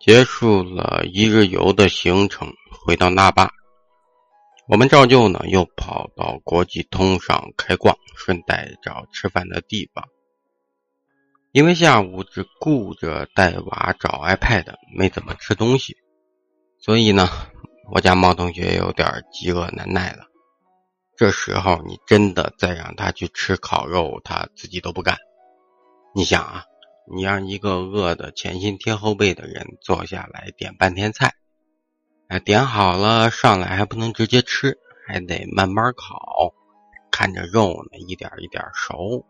结束了一日游的行程，回到那霸，我们照旧呢又跑到国际通上开逛，顺带找吃饭的地方。因为下午只顾着带娃找 iPad，没怎么吃东西，所以呢，我家猫同学有点饥饿难耐了。这时候你真的再让他去吃烤肉，他自己都不干。你想啊。你让一个饿的前心贴后背的人坐下来点半天菜，哎，点好了上来还不能直接吃，还得慢慢烤，看着肉呢一点一点熟，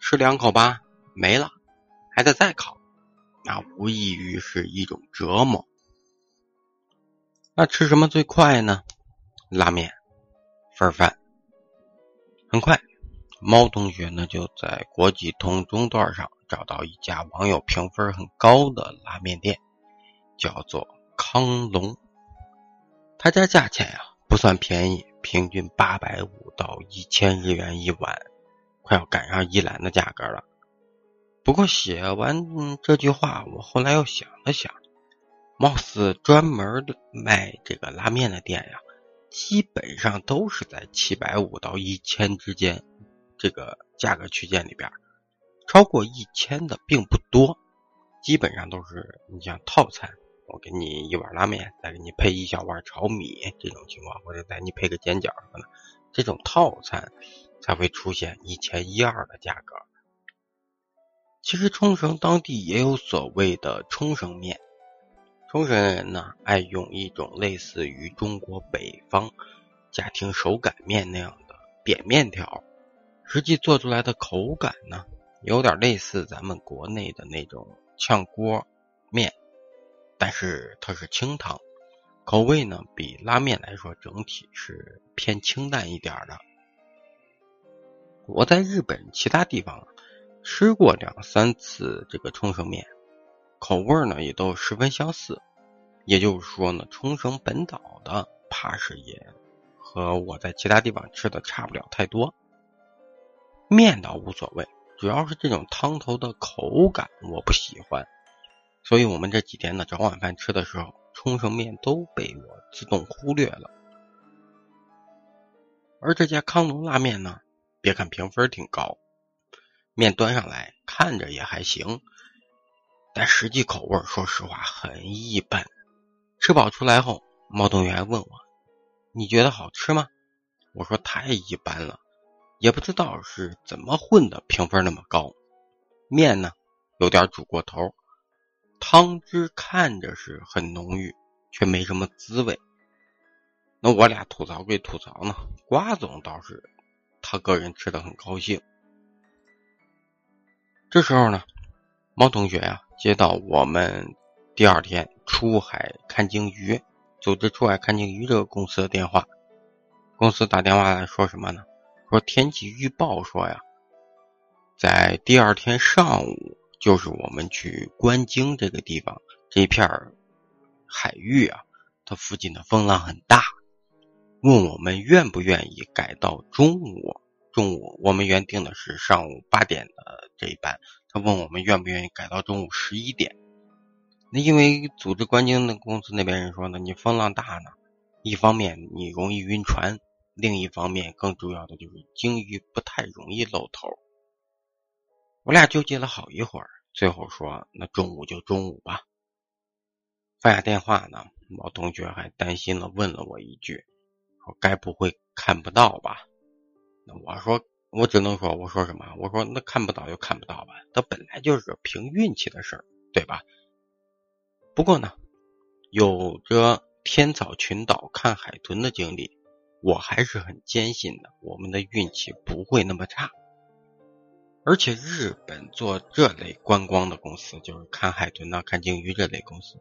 吃两口吧没了，还得再烤，那无异于是一种折磨。那吃什么最快呢？拉面、份饭。很快，猫同学呢就在国际通中段上。找到一家网友评分很高的拉面店，叫做康龙。他家价钱呀不算便宜，平均八百五到一千日元一碗，快要赶上一兰的价格了。不过写完这句话，我后来又想了想，貌似专门卖这个拉面的店呀，基本上都是在七百五到一千之间这个价格区间里边。超过一千的并不多，基本上都是你像套餐，我给你一碗拉面，再给你配一小碗炒米这种情况，或者再你配个煎饺什么的，这种套餐才会出现一千一二的价格。其实冲绳当地也有所谓的冲绳面，冲绳人呢爱用一种类似于中国北方家庭手擀面那样的扁面条，实际做出来的口感呢。有点类似咱们国内的那种炝锅面，但是它是清汤，口味呢比拉面来说整体是偏清淡一点的。我在日本其他地方吃过两三次这个冲绳面，口味呢也都十分相似。也就是说呢，冲绳本岛的怕是也和我在其他地方吃的差不了太多。面倒无所谓。主要是这种汤头的口感我不喜欢，所以我们这几天呢找晚饭吃的时候，冲绳面都被我自动忽略了。而这家康龙拉面呢，别看评分挺高，面端上来看着也还行，但实际口味说实话很一般。吃饱出来后，猫同学还问我：“你觉得好吃吗？”我说：“太一般了。”也不知道是怎么混的，评分那么高。面呢，有点煮过头，汤汁看着是很浓郁，却没什么滋味。那我俩吐槽归吐槽呢，瓜总倒是他个人吃的很高兴。这时候呢，猫同学呀接到我们第二天出海看鲸鱼，组织出海看鲸鱼这个公司的电话，公司打电话来说什么呢？说天气预报说呀，在第二天上午，就是我们去观鲸这个地方这片海域啊，它附近的风浪很大，问我们愿不愿意改到中午。中午我们原定的是上午八点的这一班，他问我们愿不愿意改到中午十一点。那因为组织观鲸的公司那边人说呢，你风浪大呢，一方面你容易晕船。另一方面，更重要的就是鲸鱼不太容易露头。我俩纠结了好一会儿，最后说：“那中午就中午吧。”放下电话呢，毛同学还担心了，问了我一句：“说该不会看不到吧？”那我说：“我只能说，我说什么？我说那看不到就看不到吧，它本来就是凭运气的事儿，对吧？”不过呢，有着天草群岛看海豚的经历。我还是很坚信的，我们的运气不会那么差。而且日本做这类观光的公司，就是看海豚呐、看鲸鱼这类公司，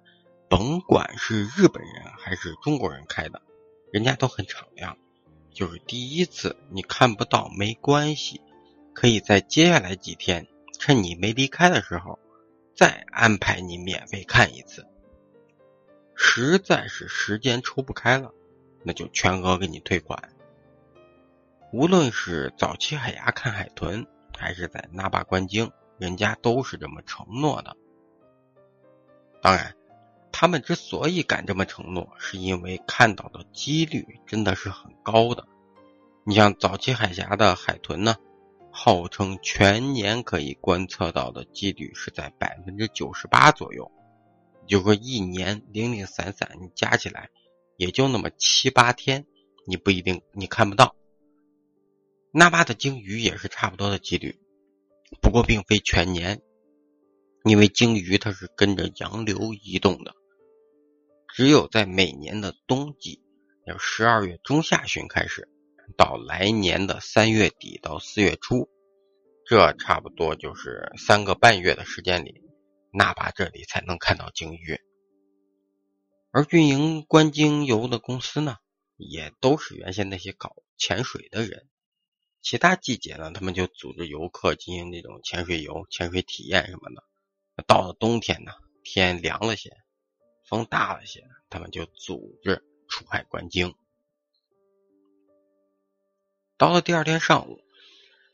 甭管是日本人还是中国人开的，人家都很敞亮。就是第一次你看不到没关系，可以在接下来几天，趁你没离开的时候，再安排你免费看一次。实在是时间抽不开了。那就全额给你退款。无论是早期海牙看海豚，还是在那霸观鲸，人家都是这么承诺的。当然，他们之所以敢这么承诺，是因为看到的几率真的是很高的。你像早期海峡的海豚呢，号称全年可以观测到的几率是在百分之九十八左右，就说一年零零散散你加起来，也就那么七八天，你不一定你看不到。那巴的鲸鱼也是差不多的几率，不过并非全年，因为鲸鱼它是跟着洋流移动的，只有在每年的冬季，要十二月中下旬开始，到来年的三月底到四月初，这差不多就是三个半月的时间里，那巴这里才能看到鲸鱼。而运营观鲸游的公司呢，也都是原先那些搞潜水的人。其他季节呢，他们就组织游客进行这种潜水游、潜水体验什么的。到了冬天呢，天凉了些，风大了些，他们就组织出海观鲸。到了第二天上午，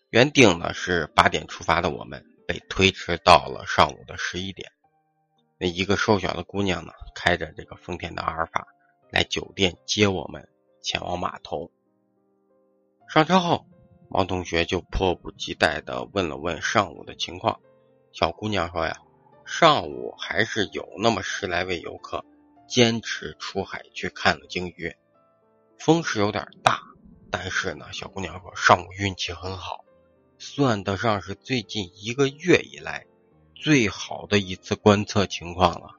原定呢是八点出发的我们，被推迟到了上午的十一点。那一个瘦小的姑娘呢，开着这个丰田的阿尔法来酒店接我们，前往码头。上车后。毛同学就迫不及待地问了问上午的情况。小姑娘说：“呀，上午还是有那么十来位游客坚持出海去看了鲸鱼。风是有点大，但是呢，小姑娘说上午运气很好，算得上是最近一个月以来最好的一次观测情况了。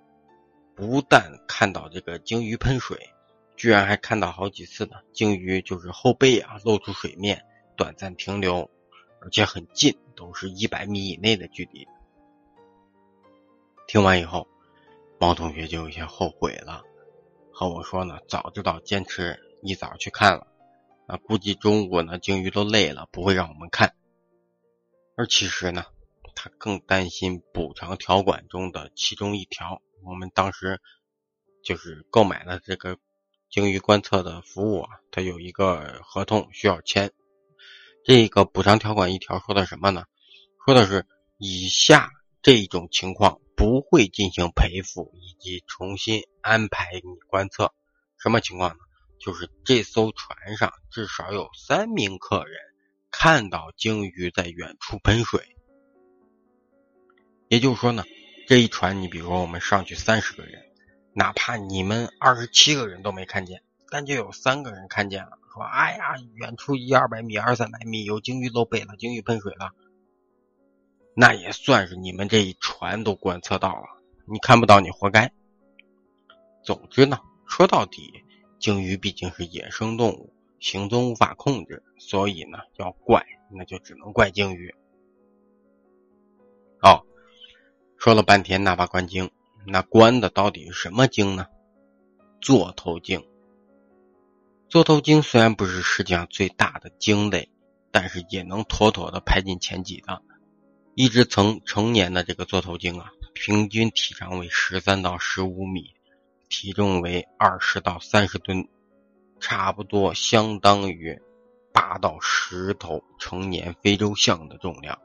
不但看到这个鲸鱼喷水，居然还看到好几次呢，鲸鱼就是后背啊露出水面。”短暂停留，而且很近，都是一百米以内的距离。听完以后，毛同学就有些后悔了，和我说呢：“早知道坚持一早去看了，那估计中午呢鲸鱼都累了，不会让我们看。”而其实呢，他更担心补偿条款中的其中一条。我们当时就是购买了这个鲸鱼观测的服务啊，它有一个合同需要签。这个补偿条款一条说的什么呢？说的是以下这种情况不会进行赔付以及重新安排你观测。什么情况呢？就是这艘船上至少有三名客人看到鲸鱼在远处喷水。也就是说呢，这一船你比如说我们上去三十个人，哪怕你们二十七个人都没看见，但就有三个人看见了。说：“哎呀，远处一二百米、二三百米有鲸鱼露背了，鲸鱼喷水了，那也算是你们这一船都观测到了。你看不到，你活该。总之呢，说到底，鲸鱼毕竟是野生动物，行踪无法控制，所以呢，要怪那就只能怪鲸鱼。说了半天那把关鲸，那关的到底是什么鲸呢？座头鲸。”座头鲸虽然不是世界上最大的鲸类，但是也能妥妥的排进前几的。一只成成年的这个座头鲸啊，平均体长为十三到十五米，体重为二十到三十吨，差不多相当于八到十头成年非洲象的重量。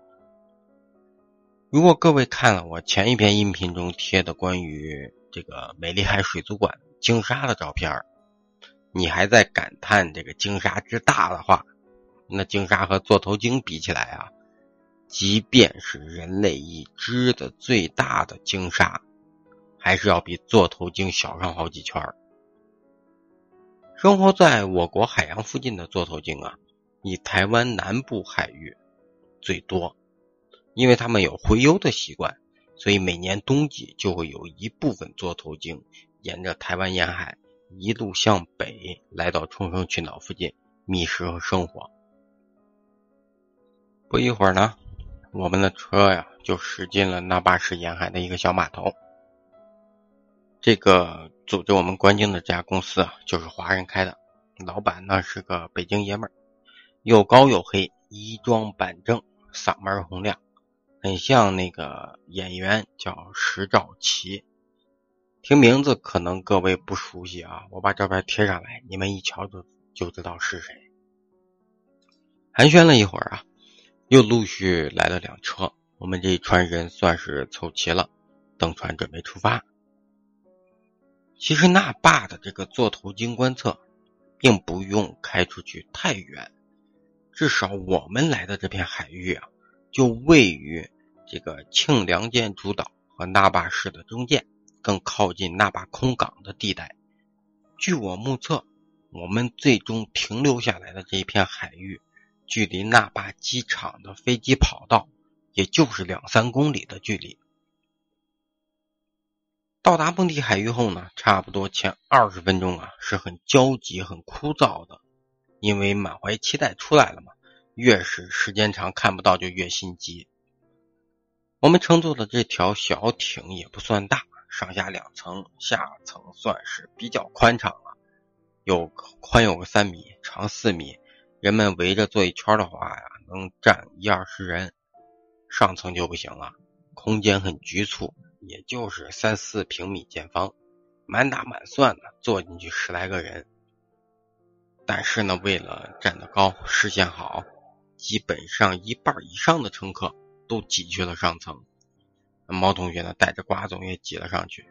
如果各位看了我前一篇音频中贴的关于这个美丽海水族馆鲸鲨的照片你还在感叹这个鲸鲨之大的话，那鲸鲨和座头鲸比起来啊，即便是人类已知的最大的鲸鲨，还是要比座头鲸小上好几圈生活在我国海洋附近的座头鲸啊，以台湾南部海域最多，因为他们有洄游的习惯，所以每年冬季就会有一部分座头鲸沿着台湾沿海。一路向北，来到冲绳群岛附近觅食和生活。不一会儿呢，我们的车呀就驶进了那霸市沿海的一个小码头。这个组织我们观鲸的这家公司啊，就是华人开的，老板呢是个北京爷们儿，又高又黑，衣装板正，嗓门洪亮，很像那个演员叫石兆奇。听名字可能各位不熟悉啊，我把照片贴上来，你们一瞧就就知道是谁。寒暄了一会儿啊，又陆续来了辆车，我们这一船人算是凑齐了，登船准备出发。其实那坝的这个座头鲸观测，并不用开出去太远，至少我们来的这片海域啊，就位于这个庆良间主岛和那霸市的中间，更靠近那霸空港的地带。据我目测，我们最终停留下来的这一片海域，距离那霸机场的飞机跑道，也就是两三公里的距离。到达蹦迪海域后呢，差不多前二十分钟啊是很焦急、很枯燥的，因为满怀期待出来了嘛。越是时间长看不到，就越心急。我们乘坐的这条小艇也不算大，上下两层，下层算是比较宽敞了，有宽有个三米，长四米，人们围着坐一圈的话呀，能站一二十人。上层就不行了，空间很局促。也就是三四平米见方，满打满算的坐进去十来个人。但是呢，为了站得高、视线好，基本上一半以上的乘客都挤去了上层。那毛同学呢，带着瓜总也挤了上去，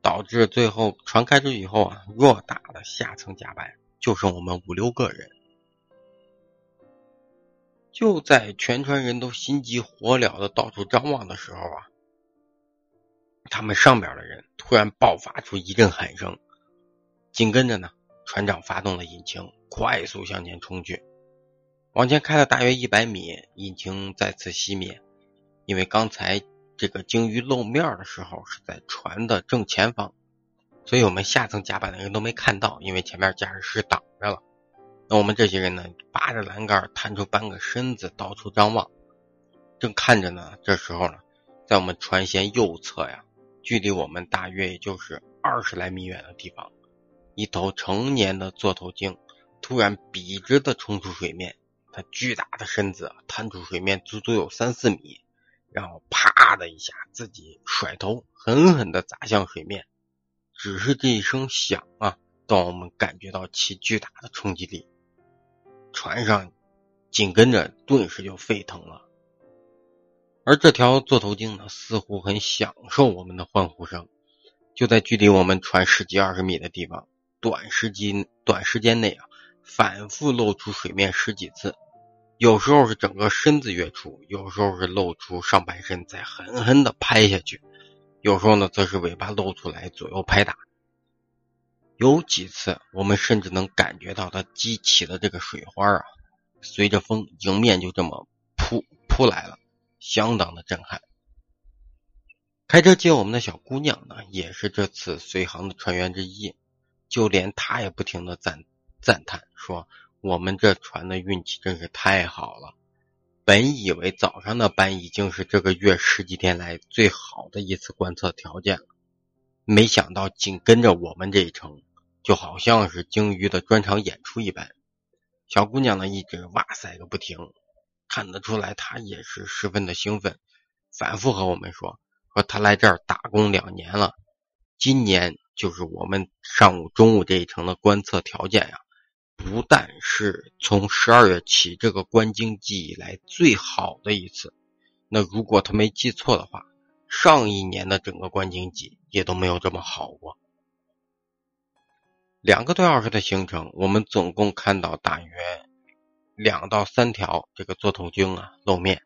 导致最后船开出去以后啊，偌大的下层甲板就剩我们五六个人。就在全船人都心急火燎的到处张望的时候啊。他们上边的人突然爆发出一阵喊声，紧跟着呢，船长发动了引擎，快速向前冲去。往前开了大约一百米，引擎再次熄灭。因为刚才这个鲸鱼露面的时候是在船的正前方，所以我们下层甲板的人都没看到，因为前面驾驶室挡着了。那我们这些人呢，扒着栏杆，探出半个身子，到处张望。正看着呢，这时候呢，在我们船舷右侧呀。距离我们大约也就是二十来米远的地方，一头成年的座头鲸突然笔直的冲出水面，它巨大的身子探出水面足足有三四米，然后啪的一下自己甩头狠狠的砸向水面。只是这一声响啊，让我们感觉到其巨大的冲击力，船上紧跟着顿时就沸腾了。而这条座头鲸呢，似乎很享受我们的欢呼声，就在距离我们船十几二十米的地方，短时间短时间内啊，反复露出水面十几次，有时候是整个身子跃出，有时候是露出上半身再狠狠的拍下去，有时候呢，则是尾巴露出来左右拍打。有几次，我们甚至能感觉到它激起的这个水花啊，随着风迎面就这么扑扑来了。相当的震撼。开车接我们的小姑娘呢，也是这次随行的船员之一，就连她也不停的赞赞叹说：“我们这船的运气真是太好了。本以为早上的班已经是这个月十几天来最好的一次观测条件，没想到紧跟着我们这一程，就好像是鲸鱼的专场演出一般。”小姑娘呢，一直哇塞个不停。看得出来，她也是十分的兴奋，反复和我们说：“说她来这儿打工两年了，今年就是我们上午、中午这一程的观测条件呀，不但是从十二月起这个观鲸季以来最好的一次，那如果他没记错的话，上一年的整个观鲸季也都没有这么好过。”两个多小时的行程，我们总共看到大约。两到三条这个座头鲸啊露面，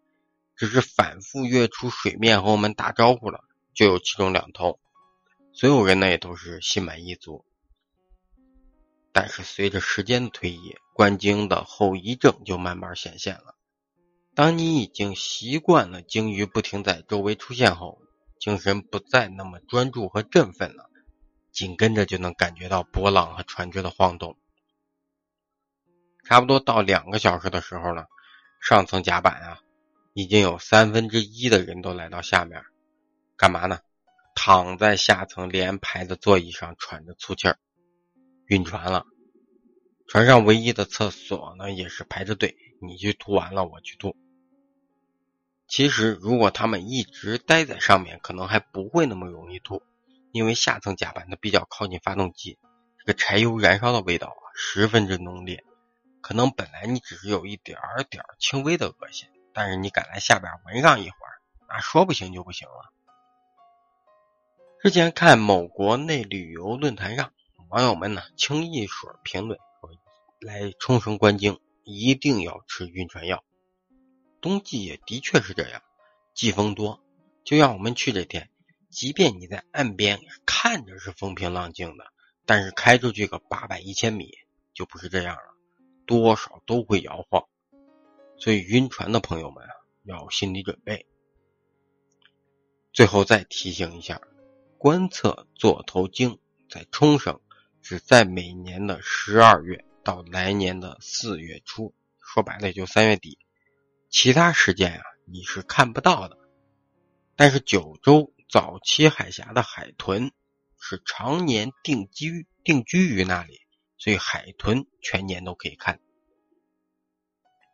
只是反复跃出水面和我们打招呼了，就有其中两头，所有人呢也都是心满意足。但是随着时间的推移，观鲸的后遗症就慢慢显现了。当你已经习惯了鲸鱼不停在周围出现后，精神不再那么专注和振奋了，紧跟着就能感觉到波浪和船只的晃动。差不多到两个小时的时候呢，上层甲板啊，已经有三分之一的人都来到下面，干嘛呢？躺在下层连排的座椅上喘着粗气儿，晕船了。船上唯一的厕所呢，也是排着队，你去吐完了，我去吐。其实如果他们一直待在上面，可能还不会那么容易吐，因为下层甲板它比较靠近发动机，这个柴油燃烧的味道啊，十分之浓烈。可能本来你只是有一点点轻微的恶心，但是你敢来下边闻上一会儿，那说不行就不行了。之前看某国内旅游论坛上，网友们呢清一水评论说，来冲绳观鲸一定要吃晕船药。冬季也的确是这样，季风多。就像我们去这天，即便你在岸边看着是风平浪静的，但是开出去个八百一千米就不是这样了，多少都会摇晃。所以晕船的朋友们啊，要有心理准备。最后再提醒一下。观测座头鲸在冲绳只在每年的十二月到来年的四月初，说白了也就三月底，其他时间啊你是看不到的。但是九州早期海峡的海豚是常年定居定居于那里，所以海豚全年都可以看。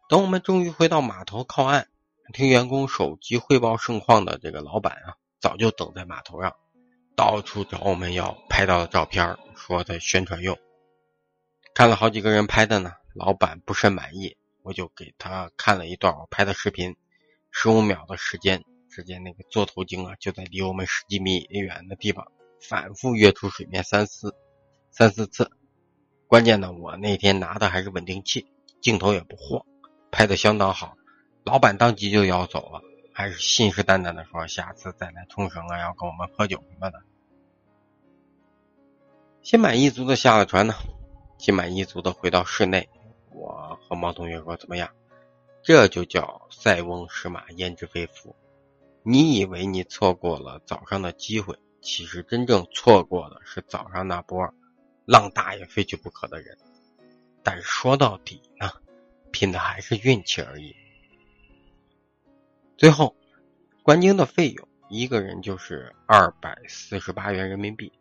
等我们终于回到码头靠岸，听员工手机汇报盛况的这个老板啊，早就等在码头上。到处找我们要拍到的照片，说的宣传用。看了好几个人拍的呢，老板不甚满意，我就给他看了一段我拍的视频，十五秒的时间，只见那个座头鲸啊，就在离我们十几米远的地方反复跃出水面三四三四次。关键呢，我那天拿的还是稳定器，镜头也不晃，拍的相当好。老板当即就要走了。还是信誓旦旦的说下次再来冲绳啊，要跟我们喝酒什么的。心满意足的下了船呢，心满意足的回到室内。我和毛同学说：“怎么样？这就叫塞翁失马焉知非福。你以为你错过了早上的机会，其实真正错过的是早上那波浪大也非去不可的人。但是说到底呢，拼的还是运气而已。”最后，观鲸的费用一个人就是二百四十八元人民币。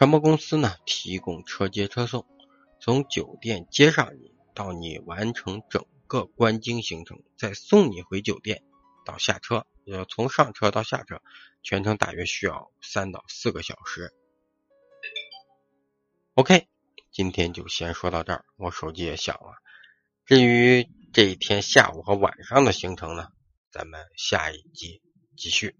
船舶公司呢提供车接车送，从酒店接上你到你完成整个观鲸行程，再送你回酒店到下车，要从上车到下车，全程大约需要三到四个小时。OK，今天就先说到这儿，我手机也响了。至于这一天下午和晚上的行程呢？咱们下一集继续。